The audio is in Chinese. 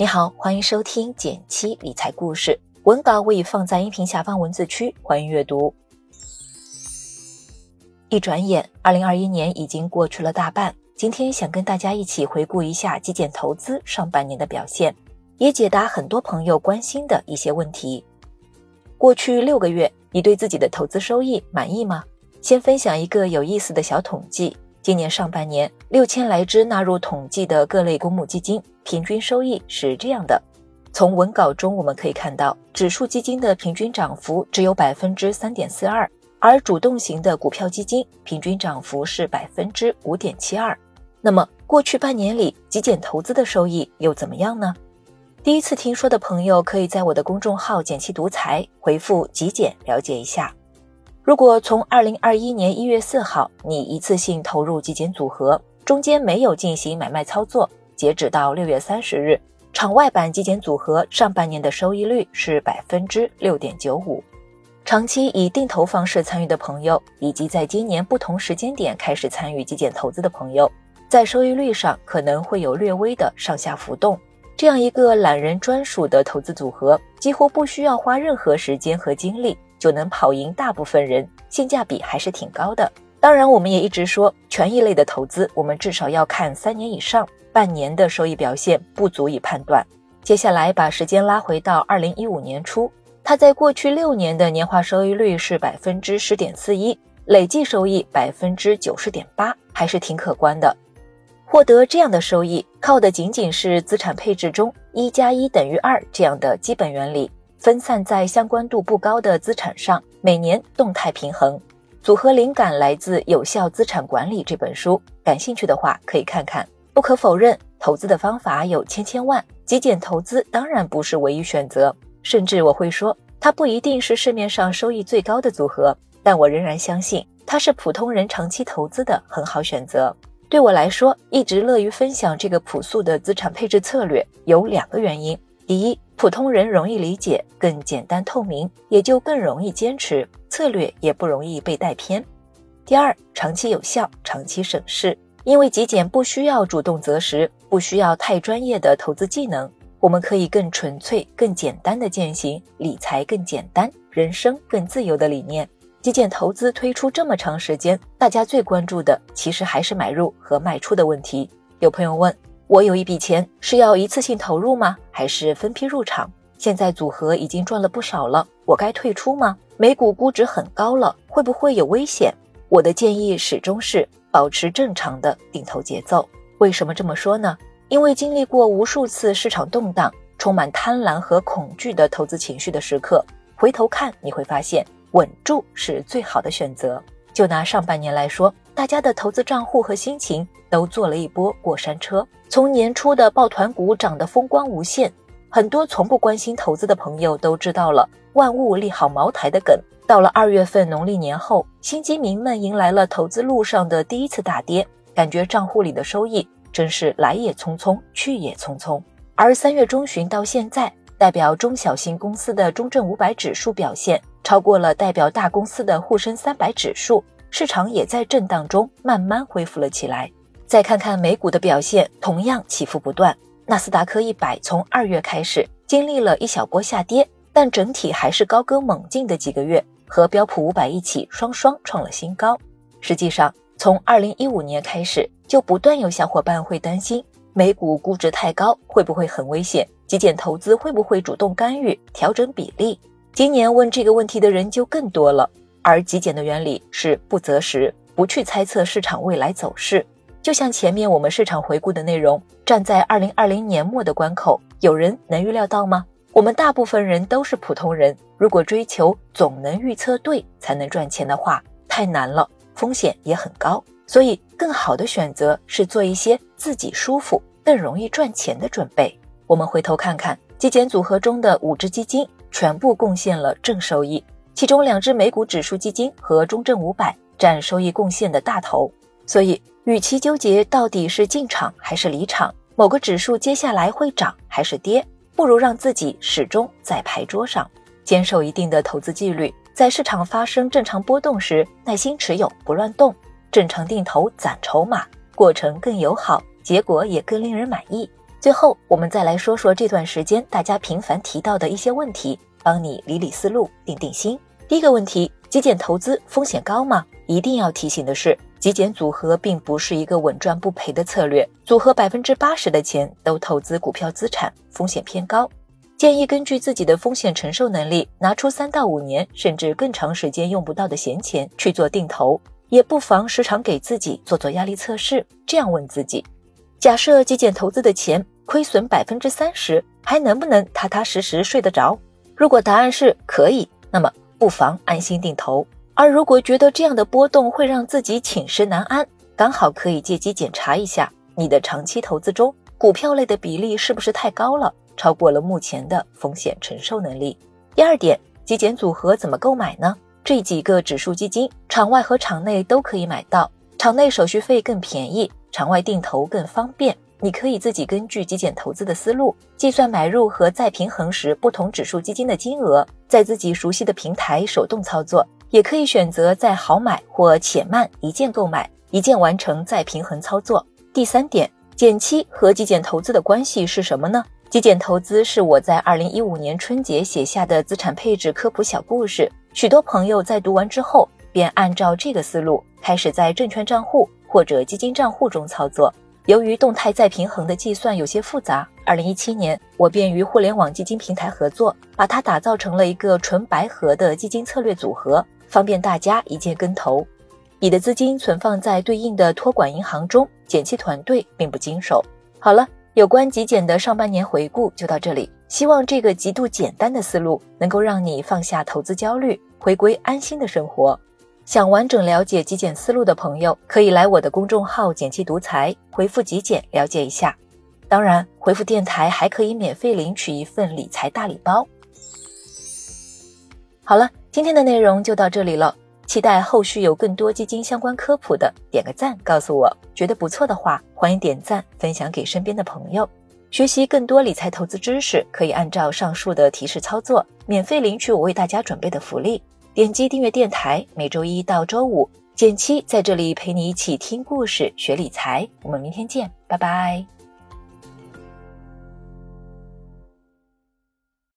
你好，欢迎收听减七理财故事，文稿我已放在音频下方文字区，欢迎阅读。一转眼，二零二一年已经过去了大半，今天想跟大家一起回顾一下极简投资上半年的表现，也解答很多朋友关心的一些问题。过去六个月，你对自己的投资收益满意吗？先分享一个有意思的小统计。今年上半年，六千来只纳入统计的各类公募基金平均收益是这样的。从文稿中我们可以看到，指数基金的平均涨幅只有百分之三点四二，而主动型的股票基金平均涨幅是百分之五点七二。那么，过去半年里极简投资的收益又怎么样呢？第一次听说的朋友，可以在我的公众号“简七独裁”回复“极简”了解一下。如果从二零二一年一月四号你一次性投入极简组合，中间没有进行买卖操作，截止到六月三十日，场外版极简组合上半年的收益率是百分之六点九五。长期以定投方式参与的朋友，以及在今年不同时间点开始参与极简投资的朋友，在收益率上可能会有略微的上下浮动。这样一个懒人专属的投资组合，几乎不需要花任何时间和精力。就能跑赢大部分人，性价比还是挺高的。当然，我们也一直说，权益类的投资，我们至少要看三年以上，半年的收益表现不足以判断。接下来把时间拉回到二零一五年初，它在过去六年的年化收益率是百分之十点四一，累计收益百分之九十点八，还是挺可观的。获得这样的收益，靠的仅仅是资产配置中一加一等于二这样的基本原理。分散在相关度不高的资产上，每年动态平衡。组合灵感来自《有效资产管理》这本书，感兴趣的话可以看看。不可否认，投资的方法有千千万，极简投资当然不是唯一选择，甚至我会说，它不一定是市面上收益最高的组合，但我仍然相信它是普通人长期投资的很好选择。对我来说，一直乐于分享这个朴素的资产配置策略，有两个原因。第一，普通人容易理解，更简单透明，也就更容易坚持策略，也不容易被带偏。第二，长期有效，长期省事，因为极简不需要主动择时，不需要太专业的投资技能，我们可以更纯粹、更简单的践行理财更简单、人生更自由的理念。极简投资推出这么长时间，大家最关注的其实还是买入和卖出的问题。有朋友问。我有一笔钱，是要一次性投入吗？还是分批入场？现在组合已经赚了不少了，我该退出吗？美股估值很高了，会不会有危险？我的建议始终是保持正常的定投节奏。为什么这么说呢？因为经历过无数次市场动荡、充满贪婪和恐惧的投资情绪的时刻，回头看你会发现，稳住是最好的选择。就拿上半年来说，大家的投资账户和心情都坐了一波过山车。从年初的抱团股涨得风光无限，很多从不关心投资的朋友都知道了“万物利好茅台”的梗。到了二月份农历年后，新基民们迎来了投资路上的第一次大跌，感觉账户里的收益真是来也匆匆，去也匆匆。而三月中旬到现在，代表中小型公司的中证五百指数表现。超过了代表大公司的沪深三百指数，市场也在震荡中慢慢恢复了起来。再看看美股的表现，同样起伏不断。纳斯达克一百从二月开始经历了一小波下跌，但整体还是高歌猛进的几个月，和标普五百一起双双创了新高。实际上，从二零一五年开始，就不断有小伙伴会担心美股估值太高会不会很危险，极简投资会不会主动干预调整比例。今年问这个问题的人就更多了，而极简的原理是不择时，不去猜测市场未来走势。就像前面我们市场回顾的内容，站在二零二零年末的关口，有人能预料到吗？我们大部分人都是普通人，如果追求总能预测对才能赚钱的话，太难了，风险也很高。所以，更好的选择是做一些自己舒服、更容易赚钱的准备。我们回头看看极简组合中的五只基金。全部贡献了正收益，其中两只美股指数基金和中证五百占收益贡献的大头。所以，与其纠结到底是进场还是离场，某个指数接下来会涨还是跌，不如让自己始终在牌桌上，坚守一定的投资纪律，在市场发生正常波动时耐心持有不乱动，正常定投攒筹码，过程更友好，结果也更令人满意。最后，我们再来说说这段时间大家频繁提到的一些问题，帮你理理思路，定定心。第一个问题：极简投资风险高吗？一定要提醒的是，极简组合并不是一个稳赚不赔的策略，组合百分之八十的钱都投资股票资产，风险偏高。建议根据自己的风险承受能力，拿出三到五年甚至更长时间用不到的闲钱去做定投，也不妨时常给自己做做压力测试。这样问自己：假设极简投资的钱亏损百分之三十，还能不能踏踏实实睡得着？如果答案是可以，那么不妨安心定投。而如果觉得这样的波动会让自己寝食难安，刚好可以借机检查一下你的长期投资中股票类的比例是不是太高了。超过了目前的风险承受能力。第二点，极简组合怎么购买呢？这几个指数基金，场外和场内都可以买到。场内手续费更便宜，场外定投更方便。你可以自己根据极简投资的思路，计算买入和再平衡时不同指数基金的金额，在自己熟悉的平台手动操作。也可以选择在好买或且慢一键购买，一键完成再平衡操作。第三点，减期和极简投资的关系是什么呢？极简投资是我在二零一五年春节写下的资产配置科普小故事，许多朋友在读完之后便按照这个思路开始在证券账户或者基金账户中操作。由于动态再平衡的计算有些复杂，二零一七年我便与互联网基金平台合作，把它打造成了一个纯白盒的基金策略组合，方便大家一键跟投。你的资金存放在对应的托管银行中，减期团队并不经手。好了。有关极简的上半年回顾就到这里，希望这个极度简单的思路能够让你放下投资焦虑，回归安心的生活。想完整了解极简思路的朋友，可以来我的公众号“简七独裁”回复“极简”了解一下。当然，回复电台还可以免费领取一份理财大礼包。好了，今天的内容就到这里了。期待后续有更多基金相关科普的，点个赞告诉我，觉得不错的话，欢迎点赞分享给身边的朋友。学习更多理财投资知识，可以按照上述的提示操作，免费领取我为大家准备的福利。点击订阅电台，每周一到周五，简七在这里陪你一起听故事、学理财。我们明天见，拜拜。